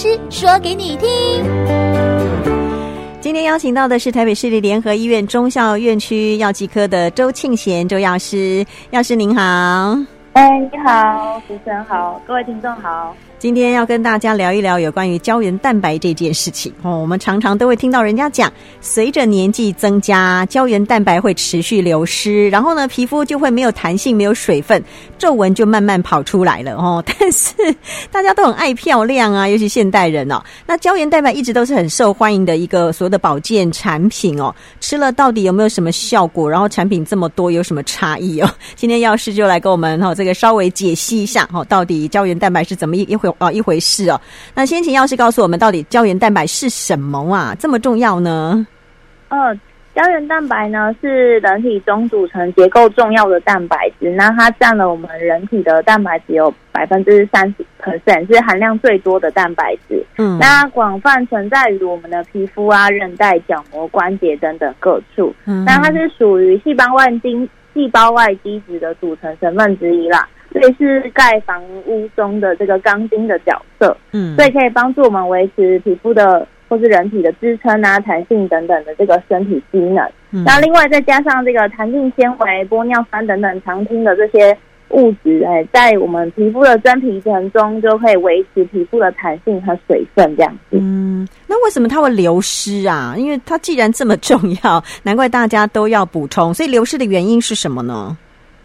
师说给你听。今天邀请到的是台北市立联合医院中校院区药剂科的周庆贤周药师，药师您好。哎，你好，主持人好，各位听众好。今天要跟大家聊一聊有关于胶原蛋白这件事情哦。我们常常都会听到人家讲，随着年纪增加，胶原蛋白会持续流失，然后呢，皮肤就会没有弹性、没有水分，皱纹就慢慢跑出来了哦。但是大家都很爱漂亮啊，尤其现代人哦。那胶原蛋白一直都是很受欢迎的一个所有的保健产品哦。吃了到底有没有什么效果？然后产品这么多，有什么差异哦？今天药师就来跟我们哦这个稍微解析一下哦，到底胶原蛋白是怎么一一回。哦，一回事哦。那先请药师告诉我们，到底胶原蛋白是什么啊？这么重要呢？呃，胶原蛋白呢是人体中组成结构重要的蛋白质，那它占了我们人体的蛋白质有百分之三十 percent，是含量最多的蛋白质。嗯，那广泛存在于我们的皮肤啊、韧带、角膜、关节等等各处。嗯，那它是属于细胞外基细胞外基质的组成成分之一啦。所以是盖房屋中的这个钢筋的角色，嗯，所以可以帮助我们维持皮肤的或是人体的支撑啊、弹性等等的这个身体机能。嗯，那另外再加上这个弹性纤维、玻尿酸等等常听的这些物质，哎，在我们皮肤的真皮层中就可以维持皮肤的弹性和水分这样子。嗯，那为什么它会流失啊？因为它既然这么重要，难怪大家都要补充。所以流失的原因是什么呢？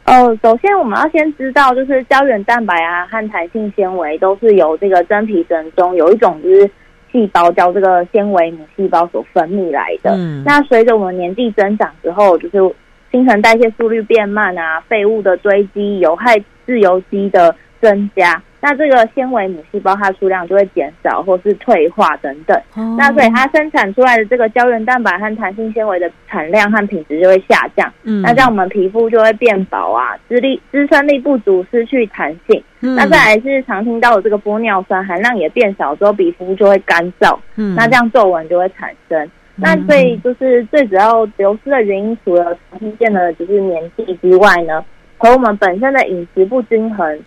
哦，首先我们要先知道，就是胶原蛋白啊和弹性纤维都是由这个真皮层中有一种就是细胞叫这个纤维母细胞所分泌来的。嗯，那随着我们年纪增长之后，就是新陈代谢速率变慢啊，废物的堆积，有害自由基的增加。那这个纤维母细胞它数量就会减少或是退化等等，哦、那所以它生产出来的这个胶原蛋白和弹性纤维的产量和品质就会下降。嗯，那这样我们皮肤就会变薄啊，支力支撑力不足，失去弹性。嗯，那再来是常听到的这个玻尿酸含量也变少之后，皮肤就会干燥。嗯，那这样皱纹就会产生。嗯、那所以就是最主要流失的原因，除了常见的就是年纪之外呢，和我们本身的饮食不均衡。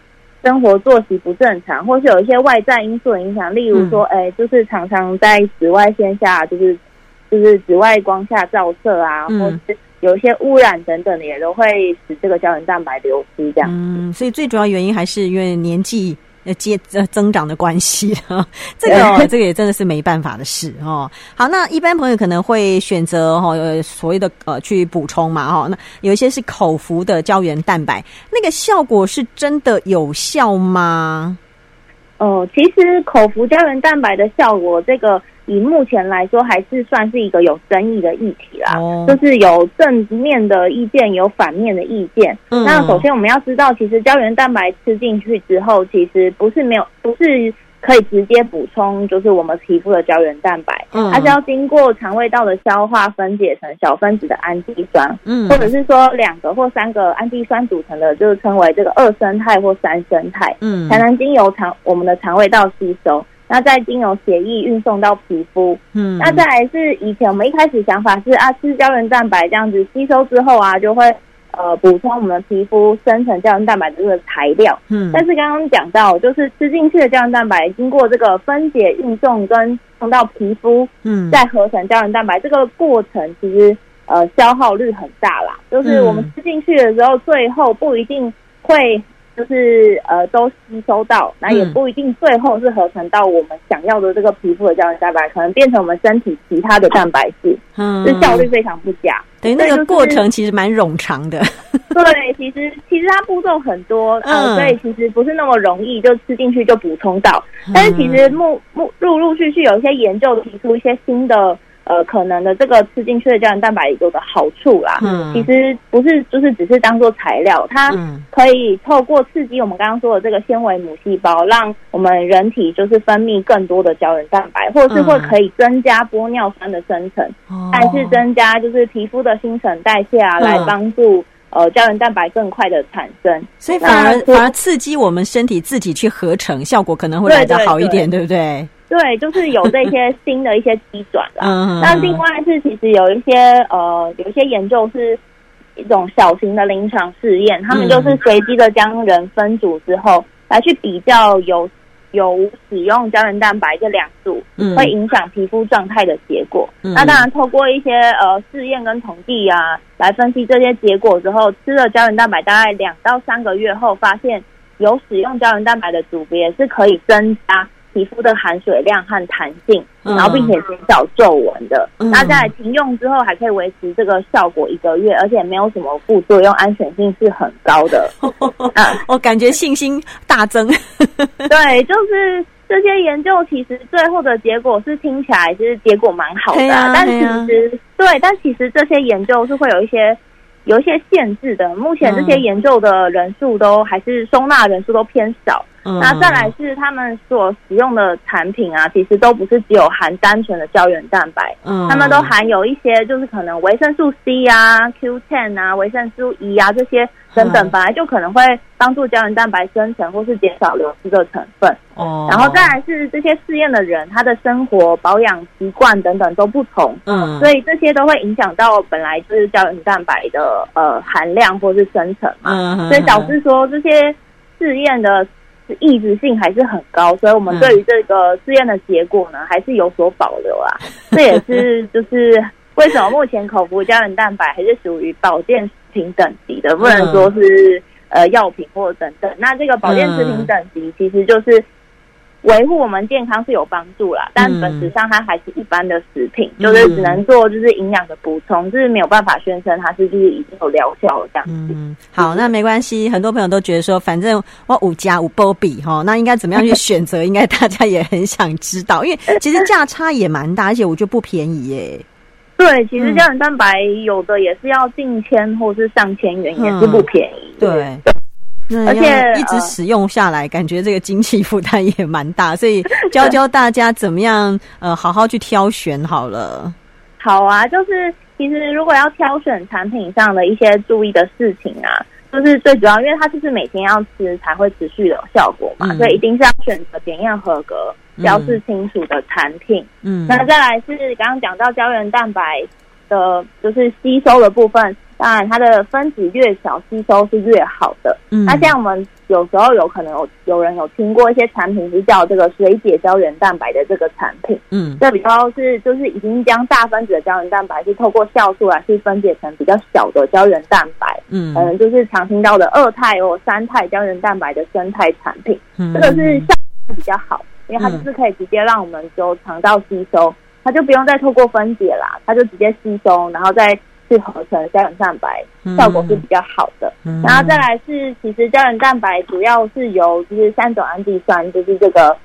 生活作息不正常，或是有一些外在因素的影响，例如说，哎、嗯，就是常常在紫外线下，就是就是紫外光下照射啊，嗯、或是有一些污染等等的，也都会使这个胶原蛋白流失这样。嗯，所以最主要原因还是因为年纪。呃，接呃增长的关系，这个哦，这个也真的是没办法的事哦。好，那一般朋友可能会选择哈，呃，所谓的呃去补充嘛哈。那有一些是口服的胶原蛋白，那个效果是真的有效吗？哦，其实口服胶原蛋白的效果，这个。以目前来说，还是算是一个有争议的议题啦。Oh. 就是有正面的意见，有反面的意见。嗯。那首先我们要知道，其实胶原蛋白吃进去之后，其实不是没有，不是可以直接补充，就是我们皮肤的胶原蛋白。嗯。它是要经过肠胃道的消化，分解成小分子的氨基酸。嗯。或者是说两个或三个氨基酸组成的，就是称为这个二生态或三生态。嗯。才能经由肠我们的肠胃道吸收。那再经由血液运送到皮肤，嗯，那再来是以前我们一开始想法是啊，吃胶原蛋白这样子吸收之后啊，就会呃补充我们的皮肤生成胶原蛋白的这个材料，嗯，但是刚刚讲到就是吃进去的胶原蛋白经过这个分解运送跟送到皮肤，嗯，再合成胶原蛋白这个过程其实呃消耗率很大啦，就是我们吃进去的时候，最后不一定会。就是呃，都吸收到，那也不一定最后是合成到我们想要的这个皮肤的胶原蛋白，可能变成我们身体其他的蛋白质，嗯，这效率非常不佳。对，那个过程其实蛮冗长的。对，其实其实它步骤很多，呃，所以其实不是那么容易就吃进去就补充到。但是其实目目陆陆续续有一些研究提出一些新的。呃，可能的这个吃进去的胶原蛋白有个好处啦，嗯，其实不是就是只是当做材料，它可以透过刺激我们刚刚说的这个纤维母细胞，让我们人体就是分泌更多的胶原蛋白，或者是会可以增加玻尿酸的生成，还是增加就是皮肤的新陈代谢啊，来帮助呃胶原蛋白更快的产生，所以反而反而刺激我们身体自己去合成，效果可能会来得好一点，对不对？对，就是有这些新的一些机转啦。那另外是其实有一些呃，有一些研究是一种小型的临床试验，他们就是随机的将人分组之后，来去比较有有使用胶原蛋白这两组，会影响皮肤状态的结果。嗯、那当然，透过一些呃试验跟统计啊，来分析这些结果之后，吃了胶原蛋白大概两到三个月后，发现有使用胶原蛋白的组别是可以增加。皮肤的含水量和弹性，然后并且减少皱纹的。嗯、那在停用之后，还可以维持这个效果一个月，而且没有什么副作用，安全性是很高的。啊，我感觉信心大增。对，就是这些研究其实最后的结果是听起来其实结果蛮好的，啊，但其实对，但其实这些研究是会有一些。有一些限制的，目前这些研究的人数都还是收纳人数都偏少。嗯、那再来是他们所使用的产品啊，其实都不是只有含单纯的胶原蛋白，嗯，他们都含有一些就是可能维生素 C 啊、Q10 啊、维生素 E 啊这些。等等，本来就可能会帮助胶原蛋白生成或是减少流失的成分。哦，然后再来是这些试验的人，他的生活保养习惯等等都不同。嗯，所以这些都会影响到本来就是胶原蛋白的呃含量或是生成嘛。嗯，所以导致说这些试验的异质性还是很高，所以我们对于这个试验的结果呢，还是有所保留啊。这也是 就是为什么目前口服胶原蛋白还是属于保健。品等级的，不能说是呃药品或者等等。那这个保健食品等级，其实就是维护我们健康是有帮助啦，但本质上它还是一般的食品，就是只能做就是营养的补充，就是没有办法宣称它是就是已经有疗效了这样子。嗯，好，那没关系。很多朋友都觉得说，反正我五加五波比哈，那应该怎么样去选择？应该大家也很想知道，因为其实价差也蛮大，而且我觉得不便宜耶。对，其实胶原蛋白有的也是要近千或是上千元，也是不便宜。对，而且一直使用下来，感觉这个经济负担也蛮大，所以 教教大家怎么样呃好好去挑选好了。好啊，就是其实如果要挑选产品上的一些注意的事情啊，就是最主要，因为它就是每天要吃才会持续有效果嘛，所以一定是要选择检验合格。标示清楚的产品，嗯，那再来是刚刚讲到胶原蛋白的，就是吸收的部分，当然它的分子越小，吸收是越好的。嗯，那像我们有时候有可能有有人有听过一些产品是叫这个水解胶原蛋白的这个产品，嗯，这比较是就是已经将大分子的胶原蛋白是透过酵素来去分解成比较小的胶原蛋白，嗯，可能就是常听到的二肽或三肽胶原蛋白的生态产品，嗯，这个是效果比较好。因为它就是可以直接让我们就肠道吸收，它就不用再透过分解啦，它就直接吸收，然后再去合成胶原蛋白，效果是比较好的。嗯、然后再来是，其实胶原蛋白主要是由就是三种氨基酸，就是这个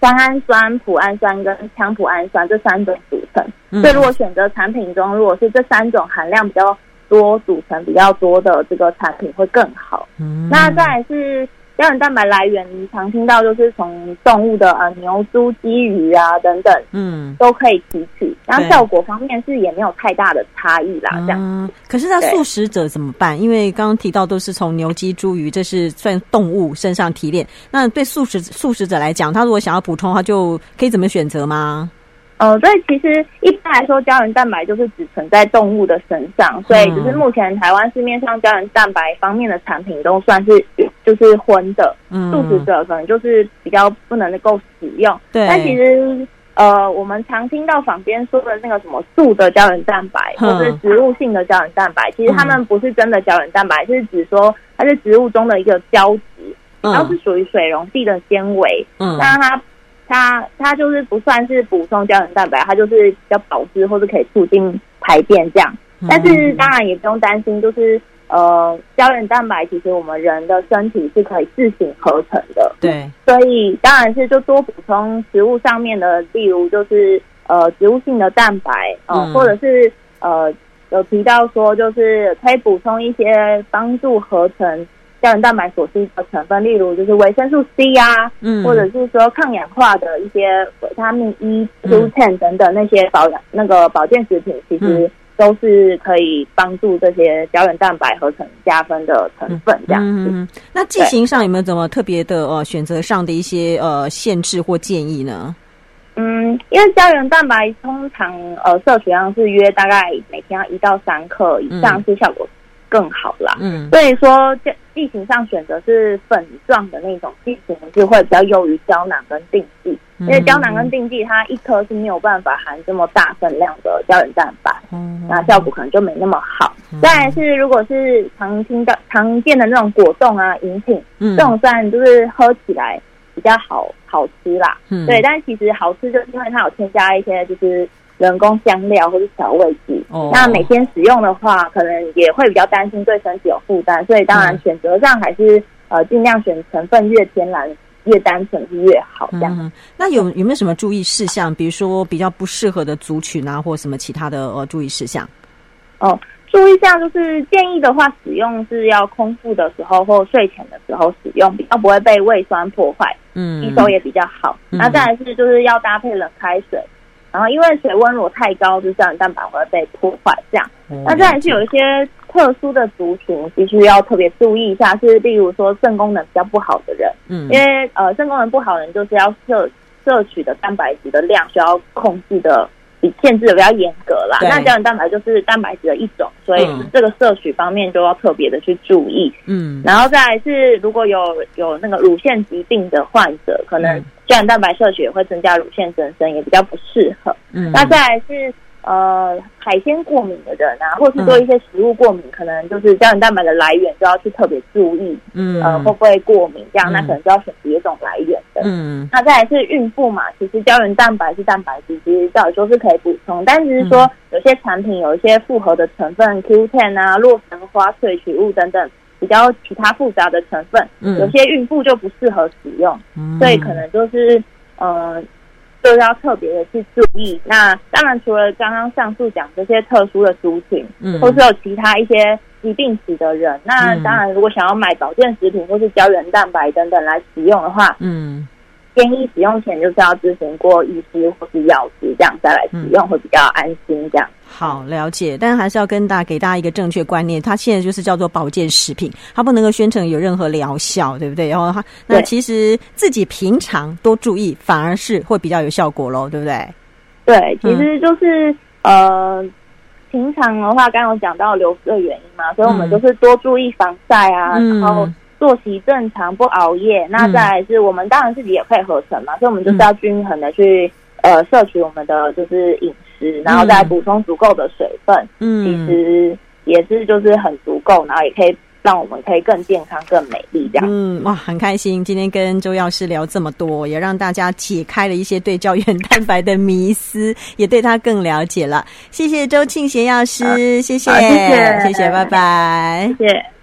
三氨酸、脯氨酸跟羟脯氨酸这三种组成。嗯、所以如果选择产品中，如果是这三种含量比较多、组成比较多的这个产品会更好。嗯、那再来是。胶原蛋白来源，你常听到就是从动物的呃牛、猪、鸡、鱼啊等等，嗯，都可以提取。然后效果方面是也没有太大的差异啦，这样。嗯，可是那素食者怎么办？因为刚刚提到都是从牛、鸡、猪、鱼，这是算动物身上提炼。那对素食素食者来讲，他如果想要补充的话，就可以怎么选择吗？呃，所以其实一般来说，胶原蛋白就是只存在动物的身上，所以就是目前台湾市面上胶原蛋白方面的产品都算是就是荤的，嗯，素食者可能就是比较不能够使用。对，但其实呃，我们常听到坊间说的那个什么素的胶原蛋白，或是植物性的胶原蛋白，其实它们不是真的胶原蛋白，就是指说它是植物中的一个胶质，然后是属于水溶性的纤维，嗯，那它。它它就是不算是补充胶原蛋白，它就是比较保湿或是可以促进排便这样。但是当然也不用担心，就是呃胶原蛋白其实我们人的身体是可以自行合成的。对，所以当然是就多补充食物上面的，例如就是呃植物性的蛋白，呃、嗯，或者是呃有提到说就是可以补充一些帮助合成。胶原蛋白所需的成分，例如就是维生素 C 啊，嗯，或者是说抗氧化的一些维他命 E、Q10 等等那些保养那个保健食品，其实都是可以帮助这些胶原蛋白合成加分的成分。这样子，嗯、那剂型上有没有怎么特别的呃选择上的一些呃限制或建议呢？嗯，因为胶原蛋白通常呃摄取量是约大概每天要一到三克以上是效果。更好啦。嗯，所以说地形上选择是粉状的那种地型就会比较优于胶囊跟定剂，因为胶囊跟定剂它一颗是没有办法含这么大分量的胶原蛋白，嗯，那效果可能就没那么好。嗯、再来是如果是常听到常见的那种果冻啊饮品，嗯，这种虽然就是喝起来比较好好吃啦，嗯，对，但其实好吃就是因为它有添加一些就是。人工香料或是调味剂，oh. 那每天使用的话，可能也会比较担心对身体有负担，所以当然选择上还是、嗯、呃尽量选成分越天然越单纯是越好这样。嗯、那有有没有什么注意事项？比如说比较不适合的族群啊，或什么其他的呃注意事项？哦，注意项就是建议的话，使用是要空腹的时候或睡前的时候使用，比较不会被胃酸破坏，嗯，吸收也比较好。嗯、那再来是就是要搭配冷开水。然后，因为水温如果太高，就胶原蛋白会被破坏。这样，嗯、那这还是有一些特殊的族群，必须要特别注意一下，是例如说肾功能比较不好的人，嗯，因为呃肾功能不好的人就是要摄摄取的蛋白质的量需要控制的。限制的比较严格啦，那胶原蛋白就是蛋白质的一种，所以这个摄取方面就要特别的去注意。嗯，然后再来是如果有有那个乳腺疾病的患者，可能胶原蛋白摄取也会增加乳腺增生，也比较不适合。嗯，那再来是。呃，海鲜过敏的人啊，或是对一些食物过敏，嗯、可能就是胶原蛋白的来源就要去特别注意。嗯，呃，会不会过敏？这样，嗯、那可能就要选别种来源的。嗯，那再来是孕妇嘛，其实胶原蛋白是蛋白质，其实照理说是可以补充，但只是说有些产品有一些复合的成分，Q10 啊、洛神花萃取物等等，比较其他复杂的成分，嗯、有些孕妇就不适合使用，嗯、所以可能就是呃。都要特别的去注意。那当然，除了刚刚上述讲这些特殊的族群，嗯，或是有其他一些疾病史的人，那当然，如果想要买保健食品或是胶原蛋白等等来使用的话，嗯。建议使用前就是要咨询过医师或是药师，这样再来使用会比较安心。这样、嗯、好了解，但还是要跟大家给大家一个正确观念，它现在就是叫做保健食品，它不能够宣称有任何疗效，对不对？然后它那其实自己平常多注意，反而是会比较有效果喽，对不对？对，其实就是、嗯、呃，平常的话，刚刚有讲到流失的原因嘛，所以我们就是多注意防晒啊，嗯、然后。作息正常，不熬夜，那再来是我们当然自己也配合成嘛，嗯、所以我们就是要均衡的去呃摄取我们的就是饮食，然后再补充足够的水分，嗯，其实也是就是很足够，然后也可以让我们可以更健康、更美丽这样。嗯，哇，很开心今天跟周药师聊这么多，也让大家解开了一些对胶原蛋白的迷思，也对他更了解了。谢谢周庆贤药师，谢谢，谢谢，谢谢，拜拜，谢谢。